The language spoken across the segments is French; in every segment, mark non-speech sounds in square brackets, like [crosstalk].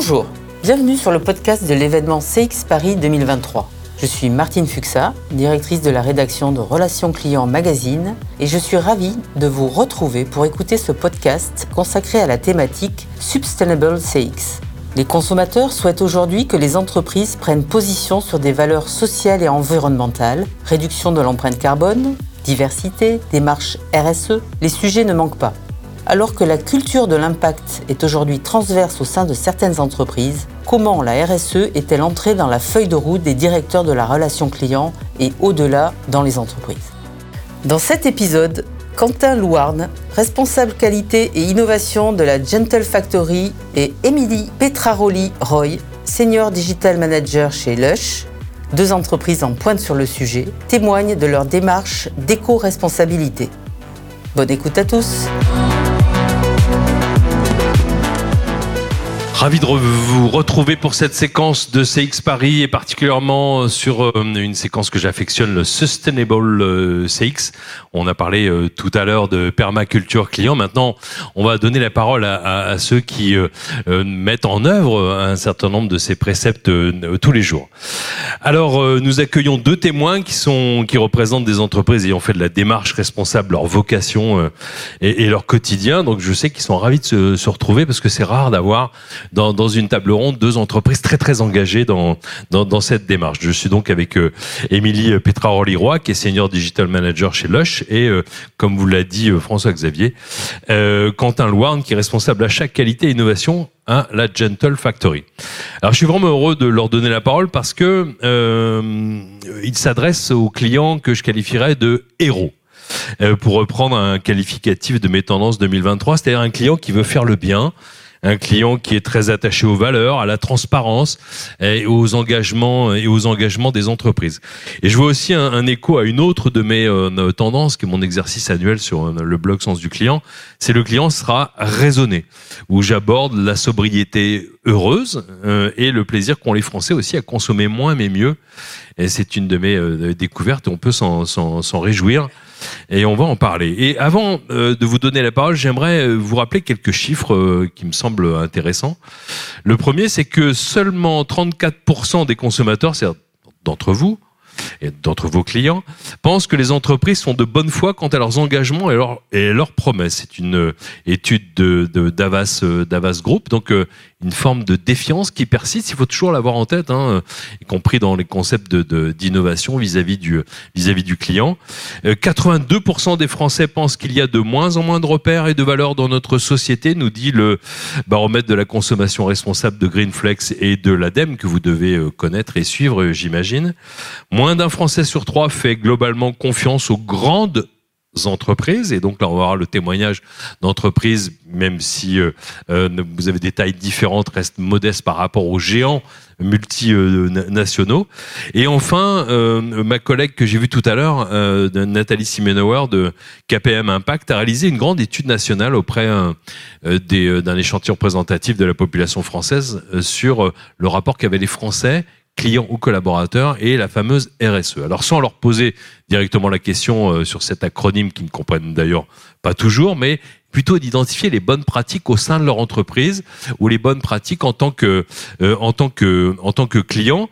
Bonjour, bienvenue sur le podcast de l'événement CX Paris 2023. Je suis Martine Fuxa, directrice de la rédaction de Relations Clients Magazine, et je suis ravie de vous retrouver pour écouter ce podcast consacré à la thématique Sustainable CX. Les consommateurs souhaitent aujourd'hui que les entreprises prennent position sur des valeurs sociales et environnementales, réduction de l'empreinte carbone, diversité, démarche RSE, les sujets ne manquent pas. Alors que la culture de l'impact est aujourd'hui transverse au sein de certaines entreprises, comment la RSE est-elle entrée dans la feuille de route des directeurs de la relation client et au-delà dans les entreprises? Dans cet épisode, Quentin Louarn, responsable qualité et innovation de la Gentle Factory, et Émilie Petraroli-Roy, senior digital manager chez Lush, deux entreprises en pointe sur le sujet, témoignent de leur démarche d'éco-responsabilité. Bonne écoute à tous! Ravi de vous retrouver pour cette séquence de CX Paris et particulièrement sur euh, une séquence que j'affectionne, le Sustainable euh, CX. On a parlé euh, tout à l'heure de permaculture client. Maintenant, on va donner la parole à, ceux qui mettent en œuvre un certain nombre de ces préceptes tous les jours. Alors, nous accueillons deux témoins qui sont qui représentent des entreprises ayant fait de la démarche responsable, leur vocation et, leur quotidien. Donc, je sais qu'ils sont ravis de se retrouver parce que c'est rare d'avoir dans, dans, une table ronde deux entreprises très très engagées dans, dans, dans cette démarche. Je suis donc avec euh, Émilie Petra-Rolliroy, qui est senior digital manager chez Lush, et euh, comme vous l'a dit euh, François-Xavier, euh, Quentin Louarn, qui est responsable achat, qualité et innovation à la Gentle Factory. Alors je suis vraiment heureux de leur donner la parole parce que euh, ils s'adressent aux clients que je qualifierais de héros. pour reprendre un qualificatif de mes tendances 2023, c'est-à-dire un client qui veut faire le bien, un client qui est très attaché aux valeurs, à la transparence et aux engagements et aux engagements des entreprises. Et je vois aussi un, écho à une autre de mes euh, tendances, qui est mon exercice annuel sur euh, le blog Sens du client. C'est le client sera raisonné, où j'aborde la sobriété heureuse euh, et le plaisir qu'ont les Français aussi à consommer moins mais mieux. Et c'est une de mes découvertes. On peut s'en réjouir et on va en parler. Et avant euh, de vous donner la parole, j'aimerais euh, vous rappeler quelques chiffres euh, qui me semblent intéressants. Le premier, c'est que seulement 34% des consommateurs, c'est d'entre vous, et d'entre vos clients pensent que les entreprises sont de bonne foi quant à leurs engagements et, leur, et leurs promesses. C'est une étude de, de Davas, Davas Group, donc une forme de défiance qui persiste. Il faut toujours l'avoir en tête, hein, y compris dans les concepts de, d'innovation vis-à-vis du vis-à-vis du client. 82% euh, des Français pensent qu'il y a de moins en moins de repères et de valeurs dans notre société, nous dit le baromètre de la consommation responsable de Greenflex et de l'ADEME que vous devez euh, connaître et suivre, j'imagine. Moins d'un Français sur trois fait globalement confiance aux grandes entreprises. Et donc là, on va avoir le témoignage d'entreprises, même si euh, euh, vous avez des tailles différentes, restent modestes par rapport aux géants multinationaux. Et enfin, euh, ma collègue que j'ai vue tout à l'heure, Nathalie Simenauer de KPM Impact, a réalisé une grande étude nationale auprès d'un échantillon représentatif de la population française sur le rapport qu'avaient les Français clients ou collaborateurs et la fameuse RSE. Alors sans leur poser directement la question euh, sur cet acronyme qu'ils ne comprennent d'ailleurs pas toujours, mais plutôt d'identifier les bonnes pratiques au sein de leur entreprise ou les bonnes pratiques en tant que euh, en tant que en tant que client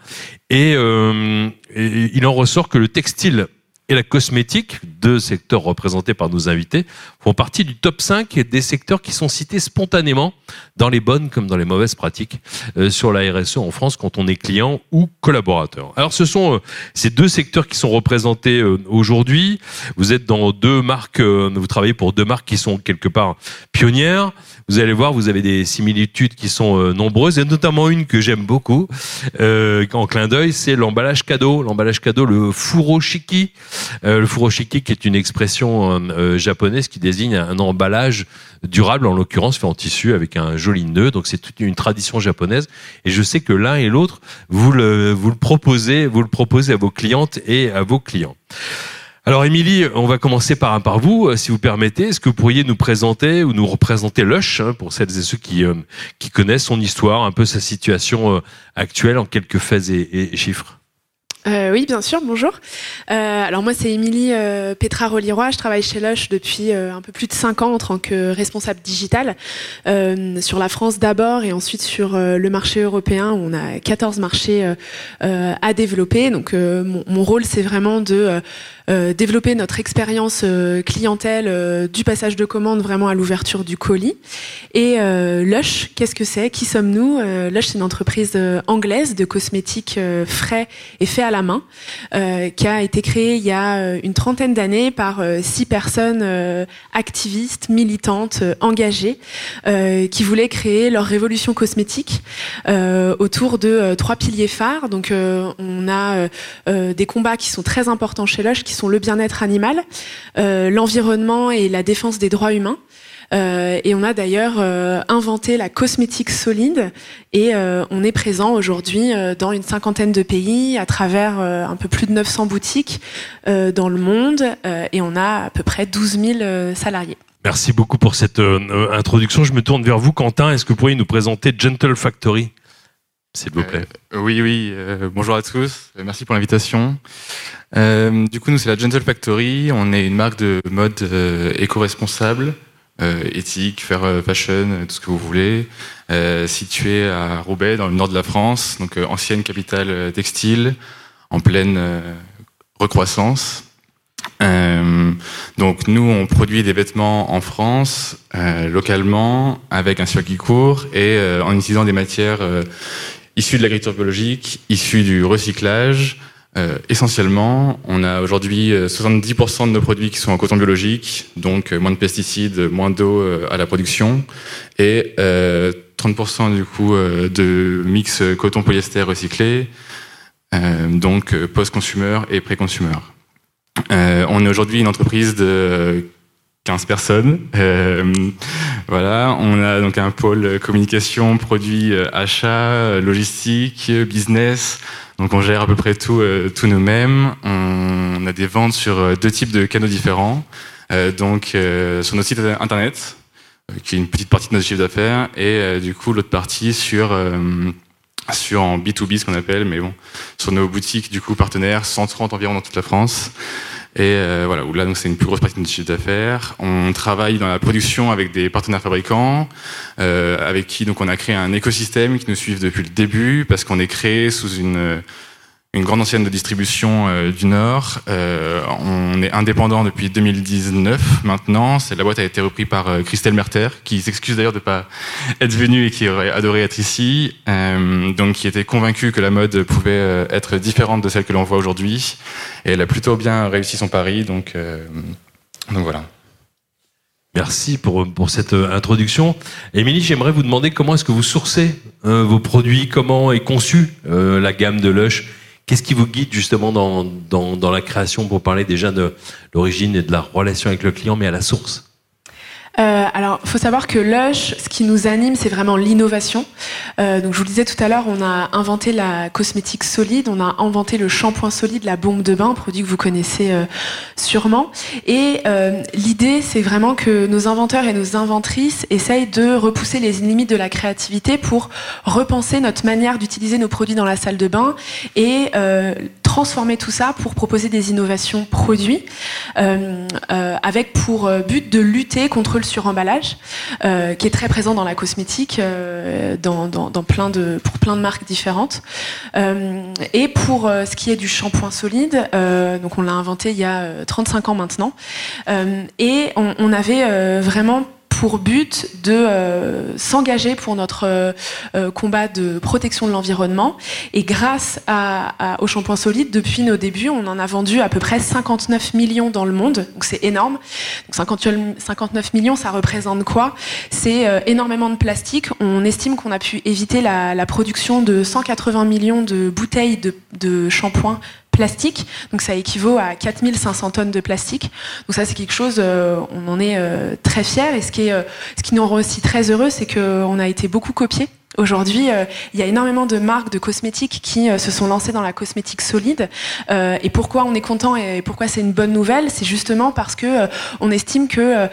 et, euh, et il en ressort que le textile et la cosmétique, deux secteurs représentés par nos invités, font partie du top 5 des secteurs qui sont cités spontanément dans les bonnes comme dans les mauvaises pratiques euh, sur la RSE en France quand on est client ou collaborateur. Alors ce sont euh, ces deux secteurs qui sont représentés euh, aujourd'hui. Vous êtes dans deux marques, vous travaillez pour deux marques qui sont quelque part pionnières. Vous allez voir, vous avez des similitudes qui sont nombreuses et notamment une que j'aime beaucoup en clin d'œil, c'est l'emballage cadeau. L'emballage cadeau, le furoshiki. le furoshiki qui est une expression japonaise qui désigne un emballage durable, en l'occurrence fait en tissu avec un joli nœud. Donc c'est toute une tradition japonaise. Et je sais que l'un et l'autre, vous le, vous le proposez, vous le proposez à vos clientes et à vos clients. Alors Émilie, on va commencer par, par vous, euh, si vous permettez. Est-ce que vous pourriez nous présenter ou nous représenter Lush, hein, pour celles et ceux qui, euh, qui connaissent son histoire, un peu sa situation euh, actuelle en quelques faits et chiffres? Oui, bien sûr, bonjour. Alors moi, c'est Émilie Petra Rolliroy. Je travaille chez Lush depuis un peu plus de 5 ans en tant que responsable digital sur la France d'abord et ensuite sur le marché européen où on a 14 marchés à développer. Donc mon, rôle, c'est vraiment de développer notre expérience euh, clientèle euh, du passage de commande vraiment à l'ouverture du colis. Et Lush, qu'est-ce que c'est? Qui sommes-nous? Lush, c'est une entreprise anglaise de cosmétiques frais et faits à la main, qui a été créée il y a une trentaine d'années par six personnes activistes, militantes, engagées, qui voulaient créer leur révolution cosmétique autour de trois piliers phares. Donc, on a des combats qui sont très importants chez Lush, sont le bien-être animal, euh, l'environnement et la défense des droits humains. Euh, et on a d'ailleurs euh, inventé la cosmétique solide et on est présent aujourd'hui dans une cinquantaine de pays à travers un peu plus de 900 boutiques dans le monde et on a à peu près 12 000 salariés. Merci beaucoup pour cette introduction. Je me tourne vers vous, Quentin. Est-ce que vous pourriez nous présenter Gentle Factory? S'il vous plaît. oui, oui. bonjour à tous. Merci pour l'invitation. Euh, du coup, nous, c'est la Gentle Factory. On est une marque de mode euh, éco-responsable, euh, éthique, fair fashion, tout ce que vous voulez, située à Roubaix, dans le nord de la France, donc ancienne capitale textile, en pleine recroissance. donc nous, on produit des vêtements en France, localement, avec un circuit court et en utilisant des matières issues de l'agriculture biologique, issues du recyclage, euh, essentiellement, on a aujourd'hui 70% euh, de nos produits qui sont en coton biologique, donc euh, moins de pesticides, moins d'eau à la production, et 30% du coup de mix coton-polyester recyclé, donc post-consumer et pré-consumer. on est aujourd'hui une entreprise de 15 personnes. voilà, on a donc un pôle communication, produits, achats, logistique, business. Donc on gère à peu près tout, euh, tout nous-mêmes. On a des ventes sur euh, deux types de canaux différents. Euh, donc sur notre site internet, qui est une petite partie de notre chiffre d'affaires, et du coup l'autre partie sur sur en B2B ce qu'on appelle, mais bon, sur nos boutiques du coup partenaires, 130 environ dans toute la France. Et euh, voilà, où là, c'est une plus grosse partie de notre chiffre d'affaires. On travaille dans la production avec des partenaires fabricants, euh, avec qui donc on a créé un écosystème qui nous suit depuis le début, parce qu'on est créé sous une une grande ancienne de distribution euh, du Nord. Euh, on est indépendant depuis 2019 maintenant. La boîte a été reprise par euh, Christelle Merter, qui s'excuse d'ailleurs de ne pas être venue et qui aurait adoré être ici. donc, qui était convaincue que la mode pouvait être différente de celle que l'on voit aujourd'hui. Et elle a plutôt bien réussi son pari. Donc, voilà. Merci pour, pour cette introduction. Émilie, j'aimerais vous demander comment est-ce que vous sourcez vos produits, comment est conçue la gamme de Lush? Qu'est-ce qui vous guide justement dans, dans, dans, la création pour parler déjà de l'origine et de la relation avec le client, mais à la source? Euh, alors, faut savoir que Lush, ce qui nous anime, c'est vraiment l'innovation. Euh, donc, je vous le disais tout à l'heure, on a inventé la cosmétique solide, on a inventé le shampoing solide, la bombe de bain, produit que vous connaissez euh, sûrement. Et euh, l'idée, c'est vraiment que nos inventeurs et nos inventrices essayent de repousser les limites de la créativité pour repenser notre manière d'utiliser nos produits dans la salle de bain et transformer tout ça pour proposer des innovations produits avec pour but de lutter contre le suremballage qui est très présent dans la cosmétique dans, dans, plein de, pour plein de marques différentes. et pour ce qui est du shampoing solide, donc on l'a inventé il y a 35 ans maintenant, et on avait vraiment pour but de euh, s'engager pour notre euh, euh, combat de protection de l'environnement. Et grâce au shampoing solide, depuis nos débuts, on en a vendu à peu près 59 millions dans le monde. Donc c'est énorme. Donc 59 millions, ça représente quoi? C'est énormément de plastique. On estime qu'on a pu éviter la, production de 180 millions de bouteilles de shampoing plastique. Donc ça équivaut à 4500 tonnes de plastique. Donc ça c'est quelque chose, euh, on en est euh, très fiers. Et ce qui, est, euh, ce qui nous rend aussi très heureux, c'est qu'on a été beaucoup copiés Aujourd'hui, euh, il y a énormément de marques de cosmétiques qui euh, se sont lancées dans la cosmétique solide. Euh, et pourquoi on est content et pourquoi c'est une bonne nouvelle, c'est justement parce que on estime que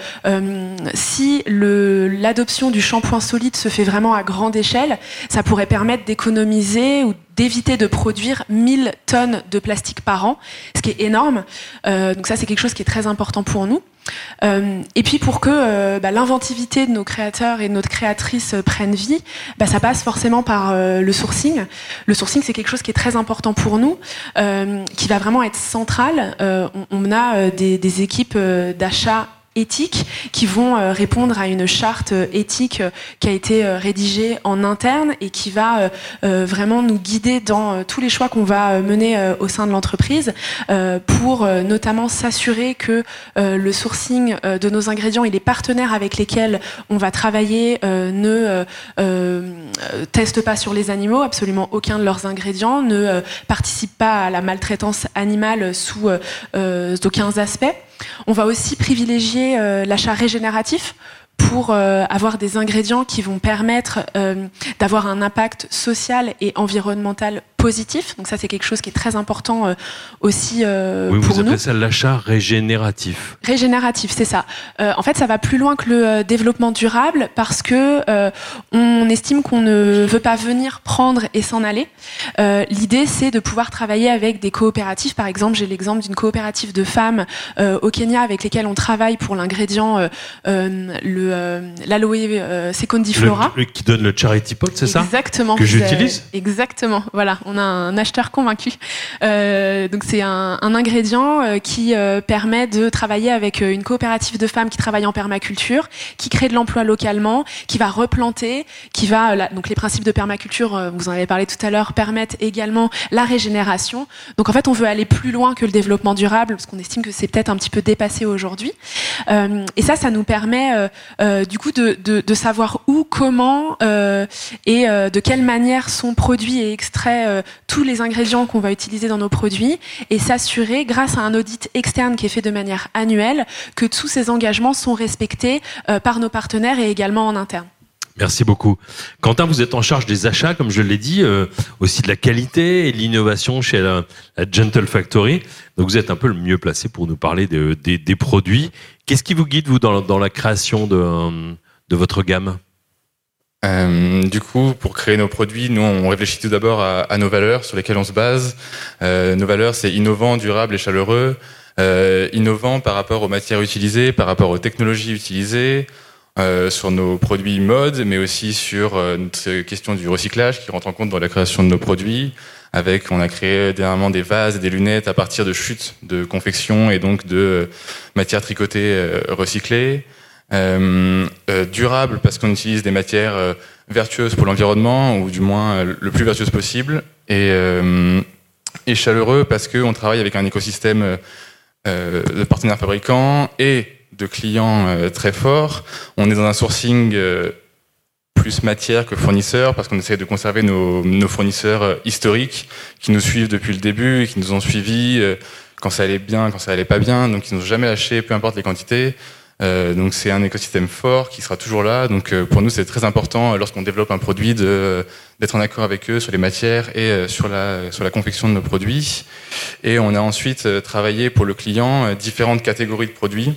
si l'adoption du shampoing solide se fait vraiment à grande échelle, ça pourrait permettre d'économiser ou d'éviter de produire 1000 tonnes de plastique par an, ce qui est énorme. donc ça, c'est quelque chose qui est très important pour nous. Euh, et puis pour que euh, bah, l'inventivité de nos créateurs et de notre créatrice euh, prenne vie, bah, ça passe forcément par le sourcing. Le sourcing, c'est quelque chose qui est très important pour nous, qui va vraiment être central. On, a des équipes d'achat éthiques qui vont euh, répondre à une charte euh, éthique euh, qui a été rédigée en interne et qui va vraiment nous guider dans tous les choix qu'on va mener au sein de l'entreprise pour notamment s'assurer que le sourcing de nos ingrédients et les partenaires avec lesquels on va travailler ne testent pas sur les animaux, absolument aucun de leurs ingrédients, ne participe pas à la maltraitance animale sous aucun aspect. On va aussi privilégier euh, l'achat régénératif pour euh, avoir des ingrédients qui vont permettre euh, d'avoir un impact social et environnemental positif. Donc ça, c'est quelque chose qui est très important euh, aussi euh, oui, pour vous appelez ça l'achat régénératif. Régénératif, c'est ça. Euh, en fait, ça va plus loin que le développement durable parce que on estime qu'on ne veut pas venir prendre et s'en aller. L'idée, c'est de pouvoir travailler avec des coopératives. Par exemple, j'ai l'exemple d'une coopérative de femmes au Kenya avec lesquelles on travaille pour l'ingrédient le l'aloe secundiflora. Le, qui donne le charity pot, c'est ça? Exactement. Que j'utilise? Exactement. Voilà on un acheteur convaincu. Euh, donc c'est un, ingrédient euh, qui euh, permet de travailler avec une coopérative de femmes qui travaillent en permaculture, qui crée de l'emploi localement, qui va replanter, qui va donc les principes de permaculture, vous en avez parlé tout à l'heure, permettent également la régénération. Donc en fait, on veut aller plus loin que le développement durable parce qu'on estime que c'est peut-être un petit peu dépassé aujourd'hui. et ça, ça nous permet du coup de, de, savoir où, comment et de quelle manière sont produits et extraits tous les ingrédients qu'on va utiliser dans nos produits et s'assurer, grâce à un audit externe qui est fait de manière annuelle, que tous ces engagements sont respectés euh, par nos partenaires et également en interne. Merci beaucoup. Quentin, vous êtes en charge des achats, comme je l'ai dit, euh, aussi de la qualité et de l'innovation chez la, Gentle Factory. Donc vous êtes un peu le mieux placé pour nous parler des produits. Qu'est-ce qui vous guide, vous, dans, la création de, de votre gamme? Euh, du coup, pour créer nos produits, nous, on réfléchit tout d'abord à, nos valeurs sur lesquelles on se base. Euh, nos valeurs, c'est innovant, durable et chaleureux. Euh, innovant par rapport aux matières utilisées, par rapport aux technologies utilisées, euh, sur nos produits mode, mais aussi sur euh, notre question du recyclage qui rentre en compte dans la création de nos produits. Avec, on a créé dernièrement des vases et des lunettes à partir de chutes de confection et donc de matières tricotées recyclées. Euh, euh, durable parce qu'on utilise des matières euh, vertueuses pour l'environnement ou du moins le plus vertueuses possible et, et chaleureux parce qu'on travaille avec un écosystème de partenaires fabricants et de clients très forts. On est dans un sourcing plus matière que fournisseur parce qu'on essaie de conserver nos, nos, fournisseurs historiques qui nous suivent depuis le début et qui nous ont suivis quand ça allait bien, quand ça allait pas bien, donc ils nous ont jamais lâché, peu importe les quantités. Euh, donc c'est un écosystème fort qui sera toujours là. Donc euh, pour nous c'est très important euh, lorsqu'on développe un produit d'être en accord avec eux sur les matières et sur la sur la confection de nos produits. Et on a ensuite travaillé pour le client différentes catégories de produits.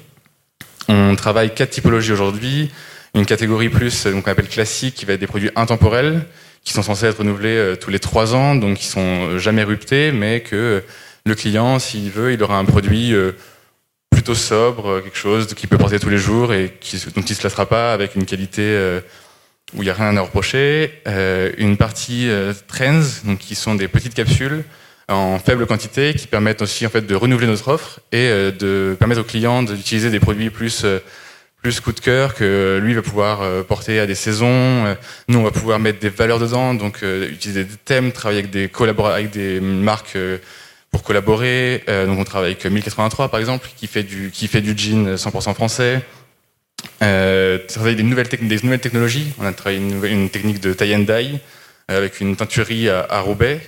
On travaille quatre typologies aujourd'hui. Une catégorie plus donc on appelle classique qui va être des produits intemporels qui sont censés être renouvelés tous les trois ans, donc qui sont jamais ruptés, mais que le client s'il veut il aura un produit sobre, euh, quelque chose qu'il peut porter tous les jours et qui, dont il se lassera pas avec une qualité euh, où il n'y a rien à reprocher. Euh, une partie trends, donc qui sont des petites capsules en faible quantité qui permettent aussi en fait de renouveler notre offre et de permettre au client d'utiliser des produits plus plus coup de cœur que lui va pouvoir porter à des saisons. Nous, on va pouvoir mettre des valeurs dedans, donc utiliser des thèmes, travailler avec des collaborateurs, avec des marques pour collaborer. Euh, donc on travaille avec 1083 par exemple, qui fait du, qui fait du jean 100% français. Euh, travaille des nouvelles, des nouvelles technologies. On a travaillé une, une technique de tie and dye euh, avec une teinturerie à, à Roubaix.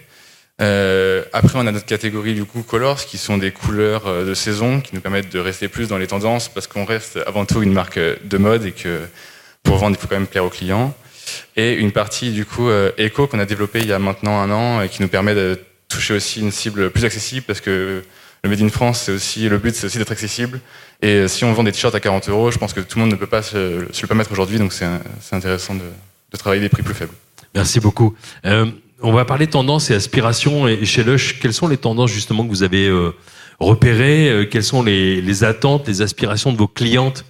Euh, après, on a notre catégorie du coup colors, qui sont des couleurs euh, de saison, qui nous permettent de rester plus dans les tendances, parce qu'on reste avant tout une marque de mode et que pour vendre, il faut quand même plaire aux clients. et une partie du coup euh, éco qu'on a développée il y a maintenant un an et qui nous permet de toucher aussi une cible plus accessible parce que le Made in France, c'est aussi le but, c'est aussi d'être accessible. Et si on vend des t-shirts à 40 euros, je pense que tout le monde ne peut pas se, le permettre aujourd'hui, donc c'est intéressant de, de, travailler des prix plus faibles. Merci beaucoup. Euh, on va parler tendances et aspirations. Et chez Lush, quelles sont les tendances justement que vous avez euh, repérées euh, Quelles sont les, les, attentes, les aspirations de vos clientes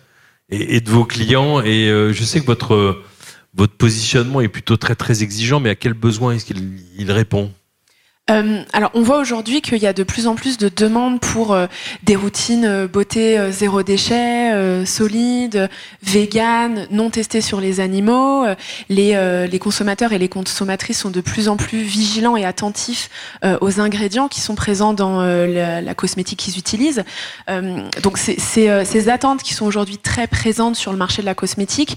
et, et de vos clients? Et euh, je sais que votre votre positionnement est plutôt très très exigeant, mais à quel besoin est-ce qu'il répond? Euh, alors, on voit aujourd'hui qu'il y a de plus en plus de demandes pour euh, des routines euh, beauté zéro déchet, solides, vegan, non testées sur les animaux. Les, consommateurs et les consommatrices sont de plus en plus vigilants et attentifs aux ingrédients qui sont présents dans la, cosmétique qu'ils utilisent. donc, ces attentes qui sont aujourd'hui très présentes sur le marché de la cosmétique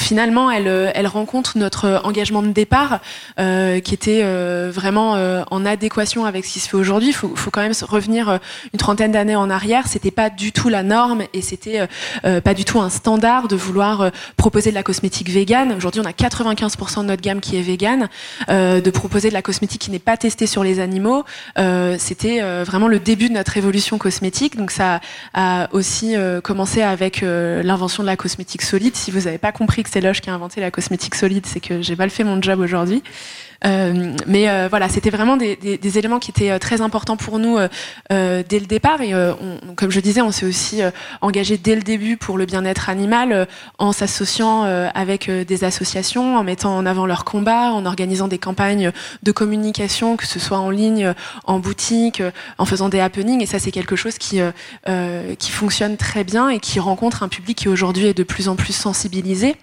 finalement, elle, euh, elle rencontre notre engagement de départ, euh, qui était euh, vraiment en adéquation avec ce qui se fait aujourd'hui. Il faut, faut, quand même revenir une trentaine d'années en arrière. C'était pas du tout la norme et c'était pas du tout un standard de vouloir proposer de la cosmétique végane. Aujourd'hui, on a 95% de notre gamme qui est végane. de proposer de la cosmétique qui n'est pas testée sur les animaux, c'était vraiment le début de notre évolution cosmétique. Donc ça a aussi commencé avec l'invention de la cosmétique solide. Si vous n'avez pas compris que c'est Loche qui a inventé la cosmétique solide, c'est que j'ai mal fait mon job aujourd'hui. Euh, mais euh, voilà, c'était vraiment des, des, des, éléments qui étaient euh, très importants pour nous euh, euh dès le départ. Et on, comme je disais, on s'est aussi engagé dès le début pour le bien-être animal, en s'associant avec des associations, en mettant en avant leurs combats, en organisant des campagnes de communication, que ce soit en ligne, en boutique, en faisant des happenings. Et ça, c'est quelque chose qui qui fonctionne très bien et qui rencontre un public qui aujourd'hui est de plus en plus sensibilisé.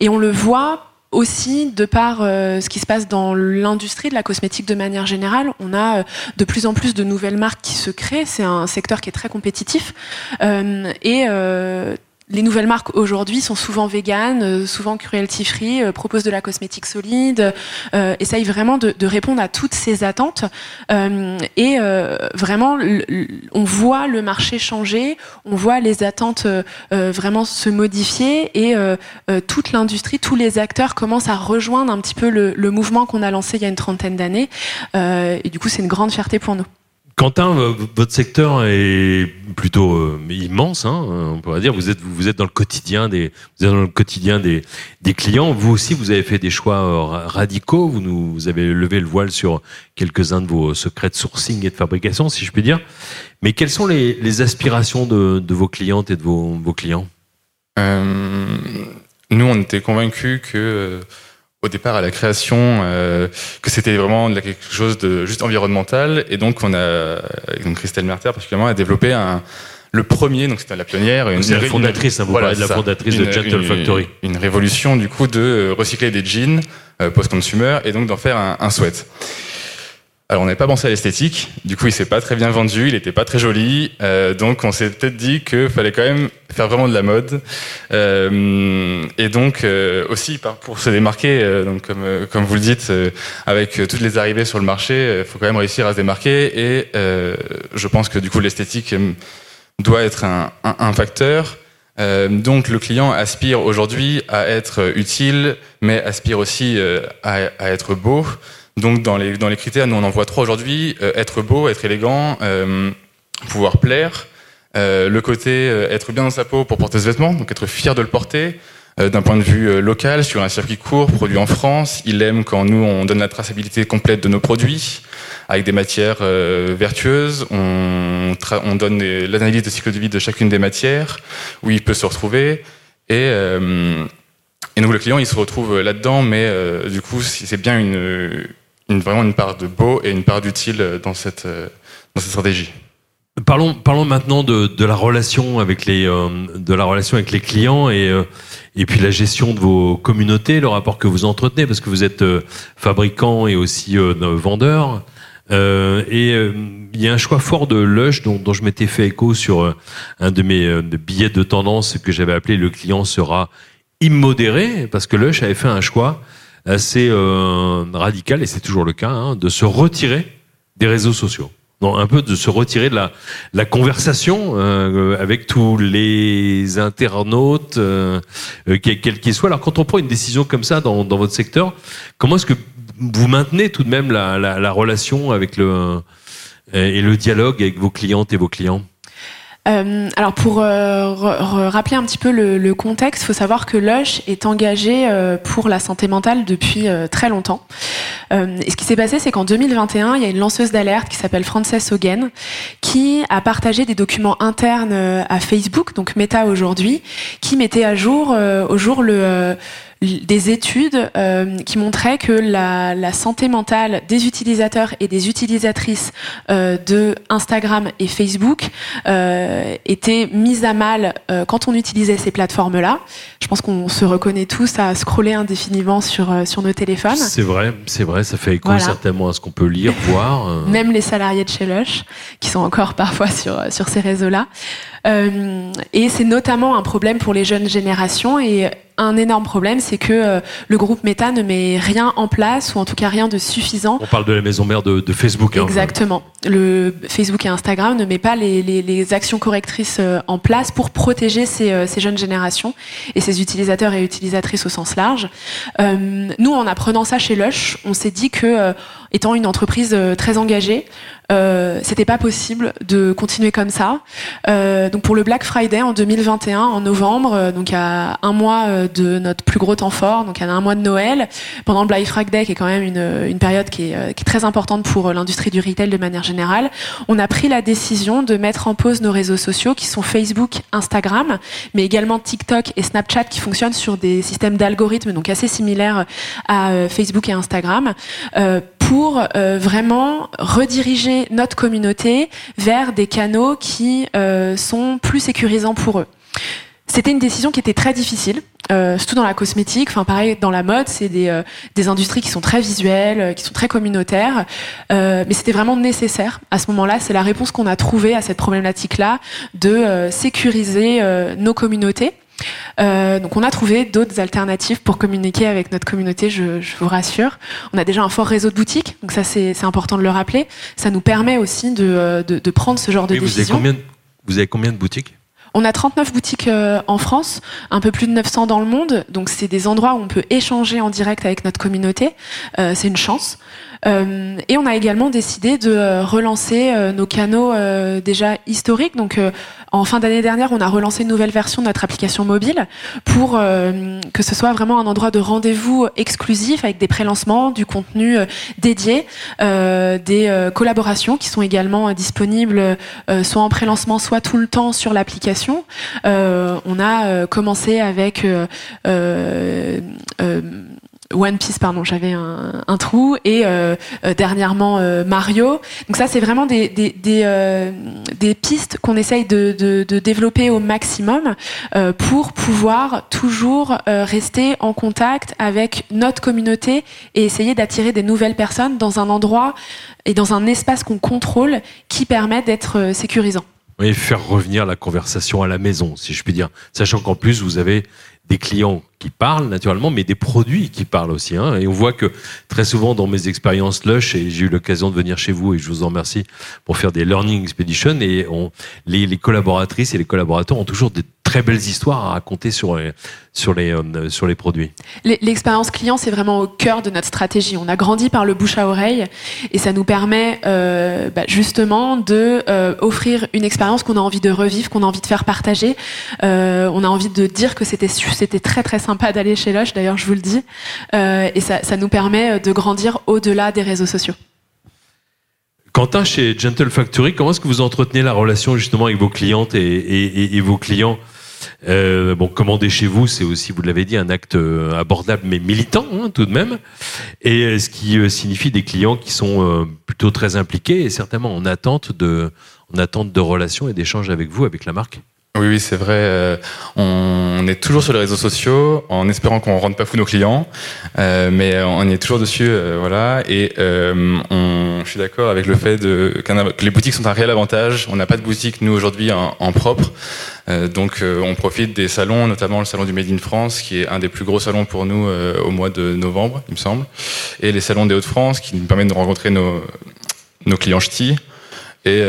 Et on le voit aussi, de par euh, ce qui se passe dans l'industrie de la cosmétique de manière générale, on a euh, de plus en plus de nouvelles marques qui se créent. C'est un secteur qui est très compétitif. Euh, et les nouvelles marques aujourd'hui sont souvent véganes, euh, souvent cruelty free, euh, proposent de la cosmétique solide, euh, essayent vraiment de, répondre à toutes ces attentes. Euh, et vraiment, on voit le marché changer, on voit les attentes vraiment se modifier et toute l'industrie, tous les acteurs commencent à rejoindre un petit peu le mouvement qu'on a lancé il y a une trentaine d'années. et du coup, c'est une grande fierté pour nous. Quentin, votre secteur est plutôt euh, immense, hein, on pourrait dire. Vous êtes, vous êtes dans le quotidien des, vous êtes dans le quotidien des, des clients. Vous aussi, vous avez fait des choix euh, radicaux. Vous nous, vous avez levé le voile sur quelques-uns de vos secrets de sourcing et de fabrication, si je puis dire. Mais quelles sont les, les aspirations de, de, vos clientes et de vos, vos clients? Euh, Nous, on était convaincus que au départ à la création euh, que c'était vraiment quelque chose de juste environnemental. Et donc on a donc Christelle Merter particulièrement a développé un le premier donc c'était la pionnière une, la fondatrice hein, vous voilà, de la fondatrice une, de Gentle une, Factory. une révolution du coup de recycler des jeans euh, post-consumer et donc d'en faire un, un sweat alors on n'avait pas pensé à l'esthétique, du coup il s'est pas très bien vendu, il était pas très joli, euh, donc on s'est peut-être dit qu'il fallait quand même faire vraiment de la mode, euh, et donc euh, aussi pour se démarquer, donc comme comme vous le dites, avec toutes les arrivées sur le marché, il faut quand même réussir à se démarquer, et je pense que du coup l'esthétique doit être un, facteur. donc le client aspire aujourd'hui à être utile, mais aspire aussi à être beau. Donc dans les, dans les critères, nous on en voit trois aujourd'hui, euh, être beau, être élégant, euh, pouvoir plaire, euh, le côté être bien dans sa peau pour porter ce vêtement, donc être fier de le porter, d'un point de vue local, sur un circuit court, produit en France, il aime quand nous on donne la traçabilité complète de nos produits, avec des matières vertueuses, on, on donne l'analyse de cycle de vie de chacune des matières, où il peut se retrouver, et... Et donc le client, il se retrouve là-dedans, mais du coup, c'est bien une, une, vraiment une part de beau et une part d'utile dans cette, dans cette stratégie. Parlons, parlons maintenant de, de la relation avec les, euh, de la relation avec les clients et, euh, et puis la gestion de vos communautés, le rapport que vous entretenez, parce que vous êtes euh, fabricant et aussi euh, vendeur. et il y a un choix fort de Lush dont, dont je m'étais fait écho sur un de mes billets de tendance que j'avais appelé le client sera immodéré, parce que Lush avait fait un choix assez radical, et c'est toujours le cas, hein, de se retirer des réseaux sociaux. Non, un peu de se retirer de la, la conversation euh, avec tous les internautes, euh, euh, quels qu'ils soient. Alors, quand on prend une décision comme ça dans, dans votre secteur, comment est-ce que vous maintenez tout de même la, la, la relation avec le et le dialogue avec vos clientes et vos clients? Euh, alors pour euh, rappeler un petit peu le, le contexte, il faut savoir que Lush est engagé euh, pour la santé mentale depuis euh, très longtemps. Euh, et ce qui s'est passé, c'est qu'en 2021, il y a une lanceuse d'alerte qui s'appelle Frances Hogan, qui a partagé des documents internes à Facebook, donc Meta aujourd'hui, qui mettait à jour au jour le des études euh, qui montraient que la, la, santé mentale des utilisateurs et des utilisatrices euh, de Instagram et Facebook euh, était mise à mal euh, quand on utilisait ces plateformes-là. Je pense qu'on se reconnaît tous à scroller indéfiniment sur, euh, sur nos téléphones. C'est vrai, c'est vrai, ça fait écho voilà. certainement à ce qu'on peut lire, voir. Euh. Même les salariés de chez Lush, qui sont encore parfois sur, sur ces réseaux-là. Et c'est notamment un problème pour les jeunes générations et un énorme problème, c'est que euh, le groupe Meta ne met rien en place, ou en tout cas rien de suffisant. On parle de la maison mère de, de Facebook. Hein. Exactement. Le Facebook et Instagram ne met pas les, les, les actions correctrices euh, en place pour protéger ces, euh, ces, jeunes générations et ces utilisateurs et utilisatrices au sens large. Euh, nous, en apprenant ça chez Lush, on s'est dit que, euh, étant une entreprise très engagée, euh, c'était pas possible de continuer comme ça. Euh, donc pour le Black Friday en 2021, en novembre, donc à un mois de notre plus gros temps fort, donc à un mois de Noël, pendant le Black Friday qui est quand même une, une période qui est, très importante pour l'industrie du retail de manière générale, on a pris la décision de mettre en pause nos réseaux sociaux qui sont Facebook, Instagram, mais également TikTok et Snapchat qui fonctionnent sur des systèmes d'algorithmes donc assez similaires à euh, Facebook et Instagram euh, pour euh, vraiment rediriger notre communauté vers des canaux qui euh, sont plus sécurisants pour eux. C'était une décision qui était très difficile, euh, surtout dans la cosmétique. Enfin, pareil, dans la mode, c'est des, euh, des industries qui sont très visuelles, euh, qui sont très communautaires. Euh, mais c'était vraiment nécessaire. À ce moment-là, c'est la réponse qu'on a trouvée à cette problématique-là de sécuriser nos communautés. Euh, donc on a trouvé d'autres alternatives pour communiquer avec notre communauté, je, je, vous rassure. On a déjà un fort réseau de boutiques, donc ça c'est important de le rappeler. Ça nous permet aussi de, de, de prendre ce genre de vous décision. Avez combien, vous avez combien de boutiques? On a 39 boutiques euh, en France, un peu plus de 900 dans le monde. Donc c'est des endroits où on peut échanger en direct avec notre communauté. Euh, c'est une chance. Euh, et on a également décidé de euh, relancer euh, nos canaux euh, déjà historiques. Donc en fin d'année dernière, on a relancé une nouvelle version de notre application mobile pour que ce soit vraiment un endroit de rendez-vous exclusif avec des prélancements, du contenu dédié, des collaborations qui sont également disponibles soit en prélancement, soit tout le temps sur l'application. on a commencé avec One Piece, pardon, j'avais un, un, trou, et euh, euh, dernièrement euh, Mario. Donc ça, c'est vraiment des, des, des, des pistes qu'on essaye de, de, de, développer au maximum pour pouvoir toujours rester en contact avec notre communauté et essayer d'attirer des nouvelles personnes dans un endroit et dans un espace qu'on contrôle qui permet d'être sécurisant. Oui, faire revenir la conversation à la maison, si je puis dire. Sachant qu'en plus, vous avez des clients qui parlent naturellement, mais des produits qui parlent aussi. Hein. Et on voit que très souvent dans mes expériences Lush, et j'ai eu l'occasion de venir chez vous, et je vous en remercie, pour faire des Learning Expedition, et les, les collaboratrices et les collaborateurs ont toujours des très belles histoires à raconter sur les, sur les, euh, sur les produits. L'expérience client, c'est vraiment au cœur de notre stratégie. On a grandi par le bouche à oreille et ça nous permet euh, bah, justement de euh, offrir une expérience qu'on a envie de revivre, qu'on a envie de faire partager. Euh, on a envie de dire que c'était c'était très très sympa d'aller chez Lush, d'ailleurs je vous le dis, euh, et ça, ça nous permet de grandir au-delà des réseaux sociaux. Quentin, chez Gentle Factory, comment est-ce que vous entretenez la relation justement avec vos clientes et, et, et vos clients? Euh, bon, commander chez vous, c'est aussi, vous l'avez dit, un acte euh, abordable mais militant hein, tout de même, et euh, ce qui euh, signifie des clients qui sont plutôt très impliqués et certainement en attente de, en attente de relations et d'échanges avec vous, avec la marque. Oui, oui, c'est vrai. Euh, on est toujours sur les réseaux sociaux, en espérant qu'on rende pas fou nos clients, euh, mais on est toujours dessus, euh, voilà. Et on, je suis d'accord avec le fait de, que les boutiques sont un réel avantage. On n'a pas de boutique nous aujourd'hui en, en, propre, donc on profite des salons, notamment le salon du Made in France, qui est un des plus gros salons pour nous au mois de novembre, il me semble, et les salons des Hauts-de-France, qui nous permettent de rencontrer nos nos clients ch'tis. Et,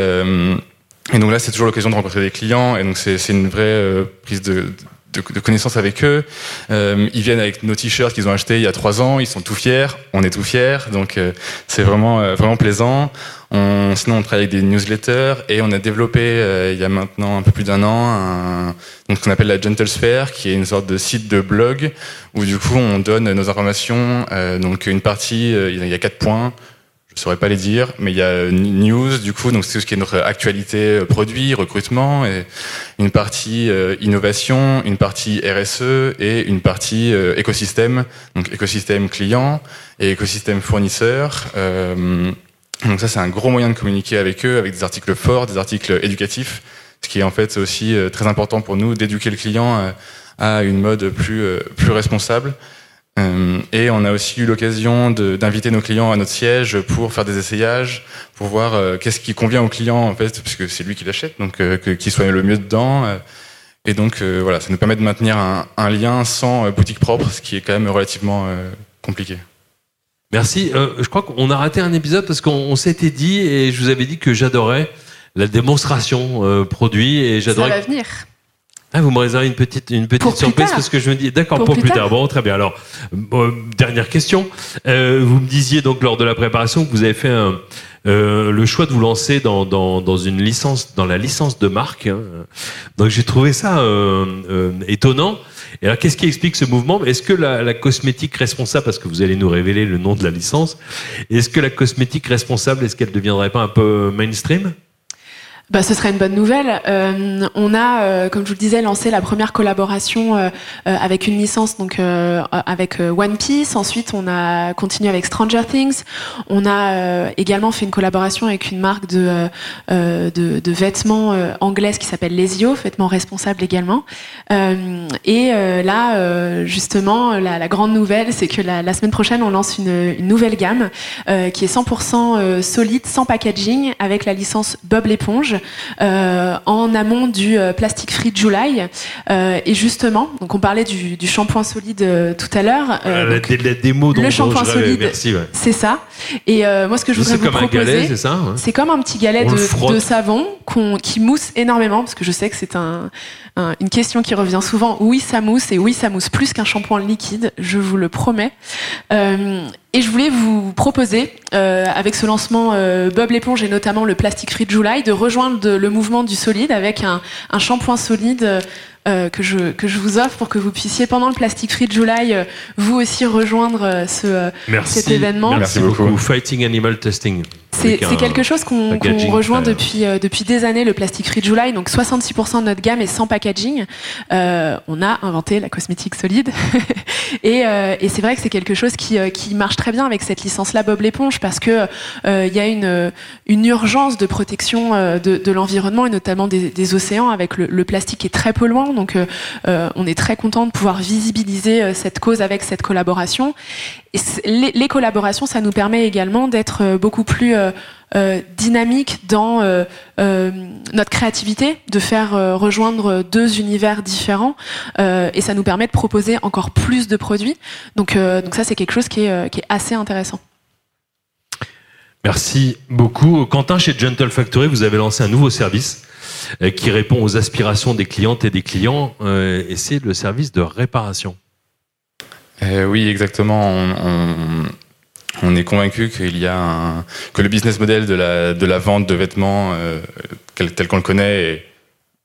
et donc là, c'est toujours l'occasion de rencontrer des clients, et donc c'est une vraie prise de, de, de, connaissances avec eux. Euh, ils viennent avec nos t-shirts qu'ils ont achetés il y a trois ans. Ils sont tout fiers. On est tout fiers. Donc euh, c'est vraiment euh, vraiment plaisant. On, sinon, on travaille avec des newsletters et on a développé euh, il y a maintenant un peu plus d'un an un, donc, ce qu'on appelle la Gentle Sphere, qui est une sorte de site de blog où du coup on donne nos informations. donc une partie, il y a quatre points je saurais pas les dire, mais il y a news du coup, donc c'est ce qui est notre actualité euh, produit, recrutement, et une partie euh, innovation, une partie RSE et une partie euh, écosystème, donc écosystème client et écosystème fournisseur. donc ça c'est un gros moyen de communiquer avec eux, avec des articles forts, des articles éducatifs, ce qui est en fait aussi très important pour nous d'éduquer le client à une mode plus plus responsable. Euh, et on a aussi eu l'occasion d'inviter nos clients à notre siège pour faire des essayages, pour voir euh, qu'est-ce qui convient au client en fait, puisque c'est lui qui l'achète, donc euh, qu'il soit le mieux dedans. et donc voilà, ça nous permet de maintenir un, un lien sans boutique propre, ce qui est quand même relativement compliqué. Merci. je crois qu'on a raté un épisode parce qu'on s'était dit et je vous avais dit que j'adorais la démonstration produit et j'adorais. Ça va venir. Ah, vous me réservez une petite, une petite surprise parce que je me dis, d'accord, pour, plus, tard. Bon, très bien. Alors, dernière question. Euh, vous me disiez donc lors de la préparation que vous avez fait un, euh, le choix de vous lancer dans, dans, dans, une licence, dans la licence de marque. Hein. Donc j'ai trouvé ça euh, euh, étonnant. Et alors, qu'est-ce qui explique ce mouvement? Est-ce que la, la, cosmétique responsable, parce que vous allez nous révéler le nom de la licence, est-ce que la cosmétique responsable, est-ce qu'elle ne deviendrait pas un peu mainstream? Bah, ce serait une bonne nouvelle. Euh, on a, euh, comme je vous le disais, lancé la première collaboration euh, euh avec une licence, donc euh, avec One Piece. Ensuite, on a continué avec Stranger Things. On a également fait une collaboration avec une marque de, de, de, vêtements anglaise qui s'appelle Lesio, vêtements responsables également. et là, justement, la, la, grande nouvelle, c'est que la, la, semaine prochaine, on lance une, une nouvelle gamme qui est 100% solide, sans packaging, avec la licence Bob l'éponge. Euh, en amont du euh, Plastic Free July. Euh, et justement, donc on parlait du, du shampoing solide tout à l'heure. la, la, démo dont le shampoing solide, c'est ça. Et moi, ce que je voudrais vous proposer, c'est comme un petit galet de, de, savon qui mousse énormément, parce que je sais que c'est un, une question qui revient souvent. Oui, ça mousse, et oui, ça mousse plus qu'un shampoing liquide, je vous le promets. Et je voulais vous proposer, euh, avec ce lancement euh, Bob l'éponge et notamment le Plastic Free July, de rejoindre le mouvement du solide avec un, un shampoing solide euh, que, je, que je vous offre pour que vous puissiez, pendant le Plastic Free July, euh, vous aussi rejoindre euh, ce, cet événement. Merci beaucoup. Fighting Animal Testing. C'est quelque chose qu'on rejoint depuis, depuis des années, le Plastic Free July. Donc 66% de notre gamme est sans packaging. Euh, on a inventé la cosmétique solide. [laughs] et, et c'est vrai que c'est quelque chose qui, qui marche très bien avec cette licence-là Bob l'éponge parce que il y a une, une urgence de protection de, de l'environnement et notamment des, des océans avec le, le, plastique qui est très polluant. Donc euh, euh, on est très content de pouvoir visibiliser euh, cette cause avec cette collaboration. Et les, collaborations, ça nous permet également d'être beaucoup plus dynamique dans notre créativité, de faire rejoindre deux univers différents, et ça nous permet de proposer encore plus de produits. Donc, ça, c'est quelque chose qui est, assez intéressant. Merci beaucoup. Quentin, chez Gentle Factory, vous avez lancé un nouveau service euh, qui répond aux aspirations des clientes et des clients, euh, et c'est le service de réparation. Euh, oui, exactement. On, est convaincu qu'il y a un, que le business model de la, de la vente de vêtements tel, qu'on le connaît est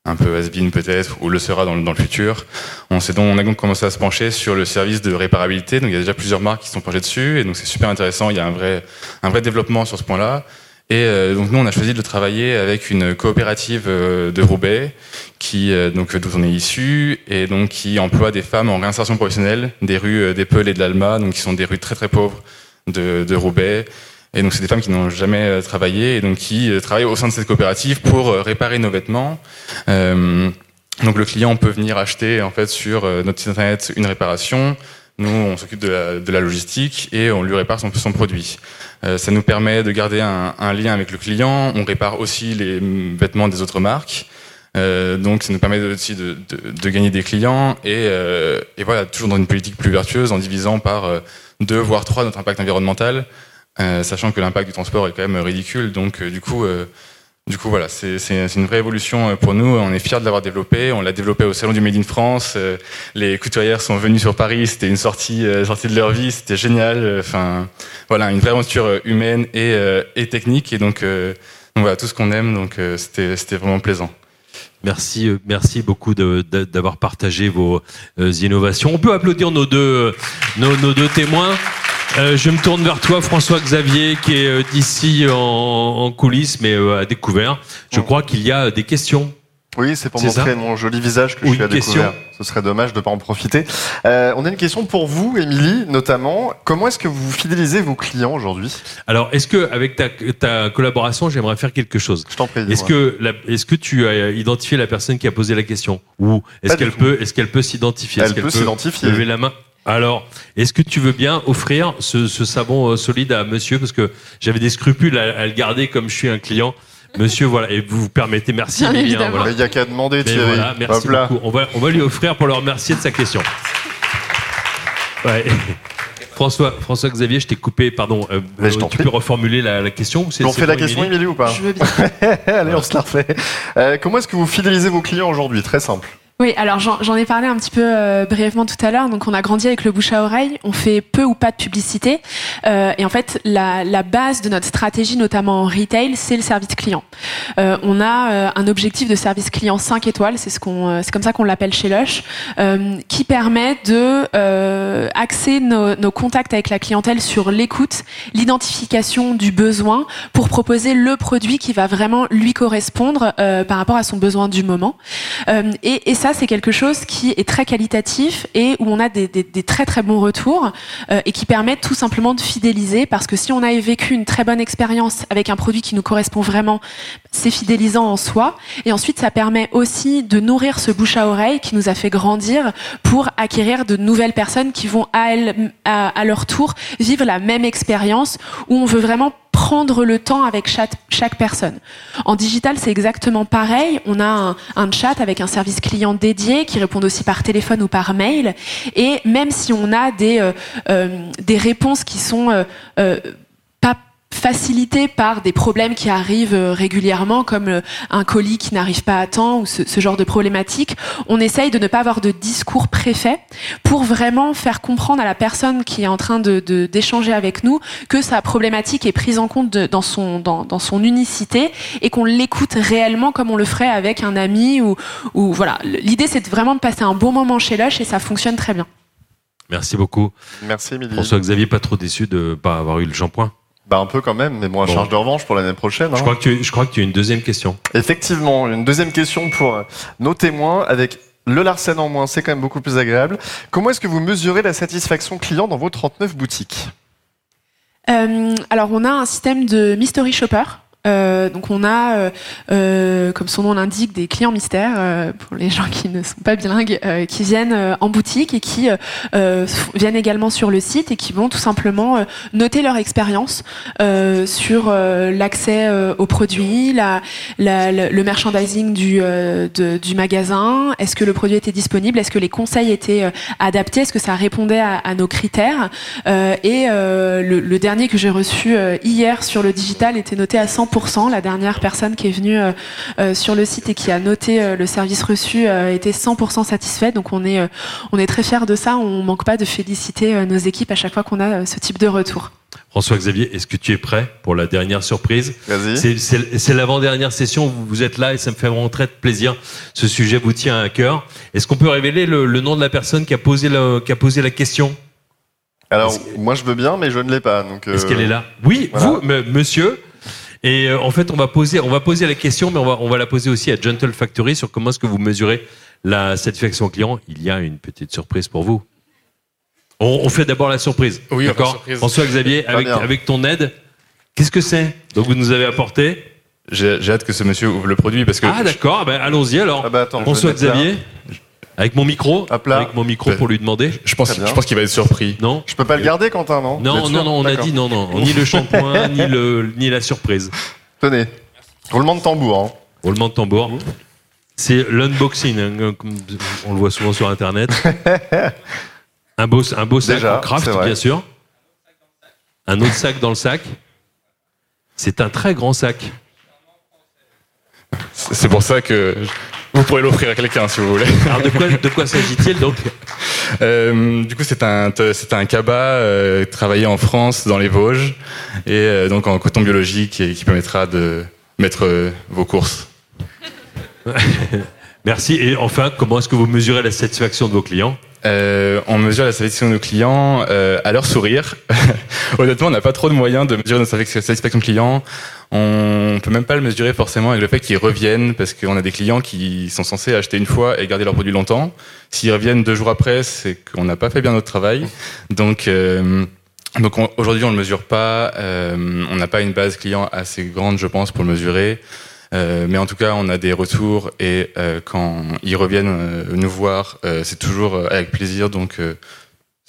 un peu has-been peut-être, ou le sera dans, dans le futur. On, donc, on a donc commencé à se pencher sur le service de réparabilité. Donc il y a déjà plusieurs marques qui sont penchées dessus, et donc c'est super intéressant. Il y a un vrai, un vrai développement sur ce point-là. Et euh, donc nous, on a choisi de travailler avec une coopérative euh, de Roubaix, qui euh, donc d'où on est issu, et donc qui emploie des femmes en réinsertion professionnelle des rues des Peuls et de l'Alma, donc qui sont des rues très très pauvres de, de Roubaix. Et donc c'est des femmes qui n'ont jamais travaillé et donc qui travaillent au sein de cette coopérative pour réparer nos vêtements. donc le client peut venir acheter en fait sur notre site internet une réparation. Nous, on s'occupe de la, logistique et on lui répare son, produit. Euh, ça nous permet de garder un, lien avec le client. On répare aussi les vêtements des autres marques. Euh, donc ça nous permet aussi de, gagner des clients et, euh, et, voilà toujours dans une politique plus vertueuse en divisant par deux voire trois notre impact environnemental, sachant que l'impact du transport est quand même ridicule. Donc du coup Du coup, voilà, c'est une vraie évolution euh, pour nous. On est fiers de l'avoir développé. On l'a développé au Salon du Made in France. Euh, les couturières sont venues sur Paris. C'était une sortie, euh, sortie de leur vie. C'était génial. Enfin, voilà, une vraie aventure humaine et, technique. Et donc, voilà, tout ce qu'on aime. Donc, c'était vraiment plaisant. Merci, merci beaucoup d'avoir partagé vos innovations. On peut applaudir nos deux, nos deux témoins. Euh, je me tourne vers toi, François-Xavier, qui est euh, d'ici en, coulisses, mais euh, à découvert. Je crois qu'il y a des questions. Oui, c'est pour montrer mon joli visage que je suis à découvert. Ce serait dommage de ne pas en profiter. on a une question pour vous, Émilie, notamment. Comment est-ce que vous fidélisez vos clients aujourd'hui? Alors, est-ce que avec ta, ta collaboration, j'aimerais faire quelque chose? Je t'en prie. Est-ce que, est-ce que tu as identifié la personne qui a posé la question? Ou est-ce qu'elle peut, est-ce qu'elle peut s'identifier? Elle, peut s'identifier. Lever la main? Alors, est-ce que tu veux bien offrir ce, savon euh, solide à monsieur? Parce que j'avais des scrupules à, le garder comme je suis un client. Monsieur, voilà, et vous vous permettez, merci bien. bien voilà. Il n'y a qu'à demander, Thierry. Voilà, merci beaucoup. On va, on va lui offrir pour le remercier de sa question. Ouais. [laughs] François, François Xavier, je t'ai coupé, pardon. Euh, tu peux reformuler la, question On fait la question, Émilie, ou pas Je veux bien. [laughs] Allez, on se la refait. Euh, comment est-ce que vous fidélisez vos clients aujourd'hui? Très simple. Oui, alors j'en ai parlé un petit peu euh, brièvement tout à l'heure. Donc on a grandi avec le bouche à oreille, on fait peu ou pas de publicité. Euh, et en fait, la, base de notre stratégie, notamment en retail, c'est le service client. Euh, on a un objectif de service client 5 étoiles, c'est ce qu'on, c'est comme ça qu'on l'appelle chez Lush, qui permet de axer nos, contacts avec la clientèle sur l'écoute, l'identification du besoin pour proposer le produit qui va vraiment lui correspondre par rapport à son besoin du moment. et ça, c'est quelque chose qui est très qualitatif et où on a des, très très bons retours euh, et qui permettent tout simplement de fidéliser parce que si on a vécu une très bonne expérience avec un produit qui nous correspond vraiment, c'est fidélisant en soi. Et ensuite, ça permet aussi de nourrir ce bouche à oreille qui nous a fait grandir pour acquérir de nouvelles personnes qui vont à, elles, à leur tour vivre la même expérience où on veut vraiment prendre le temps avec chaque, personne. En digital, c'est exactement pareil. On a un, chat avec un service client dédié qui répond aussi par téléphone ou par mail. Et même si on a des, euh, euh des réponses qui sont euh, facilité par des problèmes qui arrivent euh, régulièrement, comme euh, un colis qui n'arrive pas à temps ou ce, genre de problématique, on essaye de ne pas avoir de discours préfet pour vraiment faire comprendre à la personne qui est en train de d'échanger avec nous que sa problématique est prise en compte de, dans son dans, dans, son unicité et qu'on l'écoute réellement comme on le ferait avec un ami ou, ou voilà. L'idée c'est vraiment de passer un bon moment chez Lush et ça fonctionne très bien. Merci beaucoup. Merci. François-Xavier, pas trop déçu de pas avoir eu le shampoing bah un peu quand même, mais bon, charge de revanche pour l'année prochaine. Je, hein. crois que tu, je crois que tu as une deuxième question. Effectivement, une deuxième question pour euh, nos témoins avec le Larsen en moins, c'est quand même beaucoup plus agréable. Comment est-ce que vous mesurez la satisfaction client dans vos 39 boutiques? Euh, Alors, on a un système de mystery shopper. Euh, donc on a, euh, euh, comme son nom l'indique, des clients mystères euh, pour les [laughs] gens qui ne sont pas bilingues, euh, qui viennent euh, en boutique et qui viennent également sur le site et qui vont tout simplement noter leur expérience sur l'accès aux produits, la, la, le merchandising du, du magasin, est-ce que le produit était disponible, est-ce que les conseils étaient adaptés, est-ce que ça répondait à, à nos critères? et le, le, dernier que j'ai reçu hier sur le digital était noté à 100 la dernière personne qui est venue euh, euh, sur le site et qui a noté euh, le service reçu était 100% satisfaite. Donc on est, on est très fiers de ça. On manque pas de féliciter nos équipes à chaque fois qu'on a ce type de retour. François-Xavier, est-ce que tu es prêt pour la dernière surprise? C'est l'avant-dernière session, vous êtes là et ça me fait vraiment très plaisir. Ce sujet vous tient à cœur. Est-ce qu'on peut révéler le, nom de la personne qui a posé, qui a posé la question? Alors, moi je veux bien, mais je ne l'ai pas. Est-ce qu'elle est là? Oui, vous, monsieur et euh, en fait, on va poser, on va poser la question, mais on va, on va la poser aussi à Gentle Factory sur comment est-ce que vous mesurez la satisfaction client. Il y a une petite surprise pour vous. On, on fait d'abord la surprise. Oui, d'accord. François Xavier, avec, avec ton aide, qu'est-ce que c'est Donc vous nous avez apporté. J'ai hâte que ce monsieur ouvre le produit parce que. Ah d'accord. Ben, allons-y alors. Ah bah attends, François Xavier. Avec mon micro, avec mon micro pour lui demander. Je pense, je pense qu'il va être surpris. Non. Je peux pas le garder, Quentin, non Non, non, non. On a dit non, non. Ni le shampoing, [laughs] ni le, ni la surprise. Tenez. Roulement de tambour. Hein. Roulement de tambour. C'est l'unboxing, hein, on le voit souvent sur Internet. [laughs] un beau, un beau sac en craft, bien sûr. Un autre sac dans le sac. C'est un très grand sac. C'est pour ça que vous pourrez l'offrir à quelqu'un si vous voulez. [laughs] Alors de quoi, de quoi s'agit-il donc euh, Du coup, c'est un, c'est un cabas euh, travaillé en France, dans les Vosges, et euh, donc en coton biologique et qui permettra de mettre euh, vos courses. [laughs] Merci. Et enfin, comment est-ce que vous mesurez la satisfaction de vos clients? Euh, on mesure la satisfaction de nos clients euh, à leur sourire. [laughs] Honnêtement, on n'a pas trop de moyens de mesurer notre satisfaction client. On peut même pas le mesurer forcément avec le fait qu'ils reviennent, parce qu'on a des clients qui sont censés acheter une fois et garder leur produit longtemps. S'ils reviennent deux jours après, c'est qu'on n'a pas fait bien notre travail. Donc euh, donc aujourd'hui, on ne le mesure pas. Euh, on n'a pas une base client assez grande, je pense, pour le mesurer. Euh, mais en tout cas, on a des retours et euh, quand ils reviennent euh, nous voir, c'est toujours avec plaisir. Donc,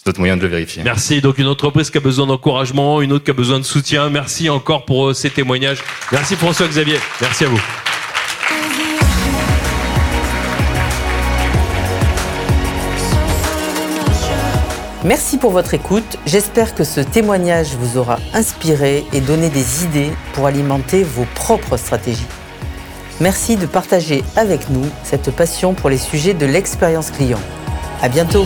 c'est notre moyen de le vérifier. Merci. Donc, une entreprise qui a besoin d'encouragement, une autre qui a besoin de soutien. Merci encore pour ces témoignages. Merci François-Xavier. Merci à vous. Merci pour votre écoute. J'espère que ce témoignage vous aura inspiré et donné des idées pour alimenter vos propres stratégies. Merci de partager avec nous cette passion pour les sujets de l'expérience client. À bientôt!